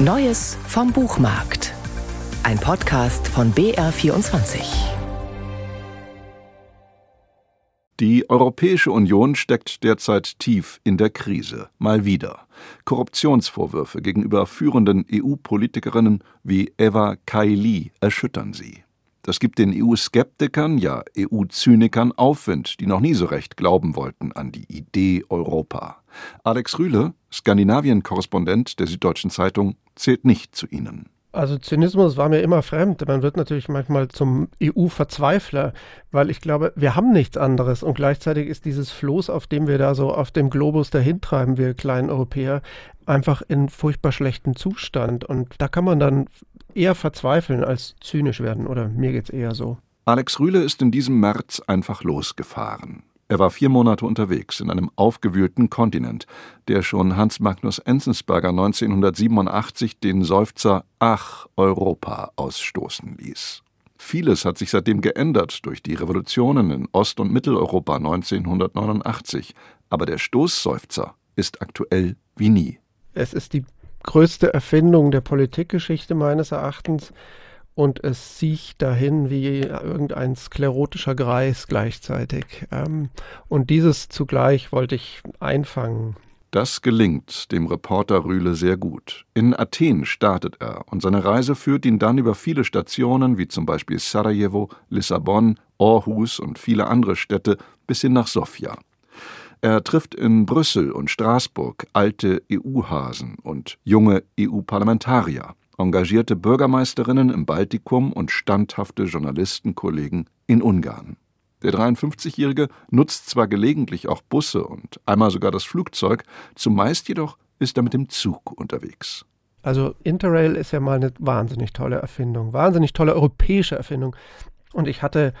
Neues vom Buchmarkt. Ein Podcast von BR24. Die Europäische Union steckt derzeit tief in der Krise. Mal wieder. Korruptionsvorwürfe gegenüber führenden EU-Politikerinnen wie Eva Kaili erschüttern sie. Das gibt den EU-Skeptikern, ja EU-Zynikern Aufwind, die noch nie so recht glauben wollten an die Idee Europa. Alex Rühle, Skandinavien-Korrespondent der Süddeutschen Zeitung, zählt nicht zu ihnen. Also Zynismus war mir immer fremd. Man wird natürlich manchmal zum EU-Verzweifler, weil ich glaube, wir haben nichts anderes und gleichzeitig ist dieses Floß, auf dem wir da so auf dem Globus dahintreiben, wir kleinen Europäer, einfach in furchtbar schlechten Zustand. Und da kann man dann eher verzweifeln als zynisch werden, oder mir geht's eher so. Alex Rühle ist in diesem März einfach losgefahren. Er war vier Monate unterwegs in einem aufgewühlten Kontinent, der schon Hans Magnus Enzensberger 1987 den Seufzer Ach Europa ausstoßen ließ. Vieles hat sich seitdem geändert durch die Revolutionen in Ost- und Mitteleuropa 1989, aber der Stoßseufzer ist aktuell wie nie. Es ist die größte Erfindung der Politikgeschichte meines Erachtens und es sieht dahin wie irgendein sklerotischer Greis gleichzeitig. Ähm, und dieses zugleich wollte ich einfangen. Das gelingt dem Reporter Rühle sehr gut. In Athen startet er und seine Reise führt ihn dann über viele Stationen wie zum Beispiel Sarajevo, Lissabon, Aarhus und viele andere Städte bis hin nach Sofia. Er trifft in Brüssel und Straßburg alte EU-Hasen und junge EU-Parlamentarier engagierte Bürgermeisterinnen im Baltikum und standhafte Journalistenkollegen in Ungarn. Der 53-Jährige nutzt zwar gelegentlich auch Busse und einmal sogar das Flugzeug, zumeist jedoch ist er mit dem Zug unterwegs. Also Interrail ist ja mal eine wahnsinnig tolle Erfindung, wahnsinnig tolle europäische Erfindung. Und ich hatte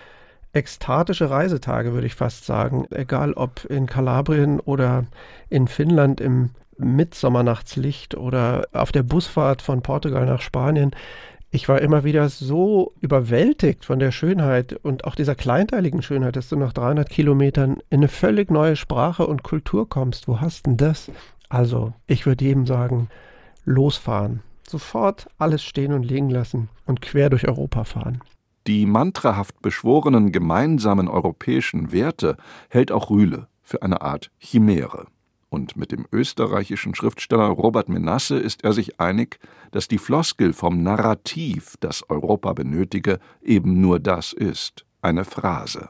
ekstatische Reisetage, würde ich fast sagen, egal ob in Kalabrien oder in Finnland im Mitsommernachtslicht oder auf der Busfahrt von Portugal nach Spanien. Ich war immer wieder so überwältigt von der Schönheit und auch dieser kleinteiligen Schönheit, dass du nach 300 Kilometern in eine völlig neue Sprache und Kultur kommst. Wo hast denn das? Also, ich würde jedem sagen, losfahren. Sofort alles stehen und liegen lassen und quer durch Europa fahren. Die mantrahaft beschworenen gemeinsamen europäischen Werte hält auch Rühle für eine Art Chimäre und mit dem österreichischen Schriftsteller Robert Menasse ist er sich einig, dass die Floskel vom Narrativ, das Europa benötige, eben nur das ist, eine Phrase.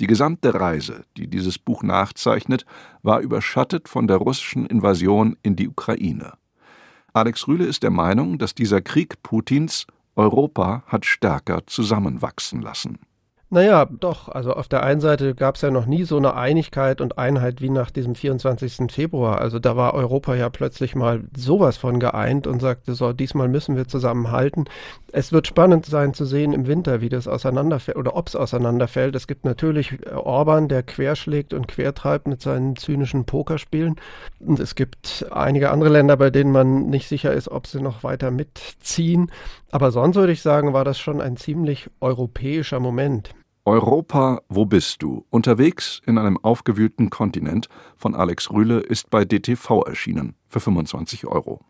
Die gesamte Reise, die dieses Buch nachzeichnet, war überschattet von der russischen Invasion in die Ukraine. Alex Rühle ist der Meinung, dass dieser Krieg Putins Europa hat stärker zusammenwachsen lassen. Naja, doch. Also auf der einen Seite gab es ja noch nie so eine Einigkeit und Einheit wie nach diesem 24. Februar. Also da war Europa ja plötzlich mal sowas von geeint und sagte, so, diesmal müssen wir zusammenhalten. Es wird spannend sein zu sehen im Winter, wie das auseinanderfällt oder ob es auseinanderfällt. Es gibt natürlich äh, Orban, der querschlägt und quertreibt mit seinen zynischen Pokerspielen. Und es gibt einige andere Länder, bei denen man nicht sicher ist, ob sie noch weiter mitziehen. Aber sonst würde ich sagen, war das schon ein ziemlich europäischer Moment. Europa, wo bist du? Unterwegs in einem aufgewühlten Kontinent von Alex Rühle ist bei DTV erschienen für 25 Euro.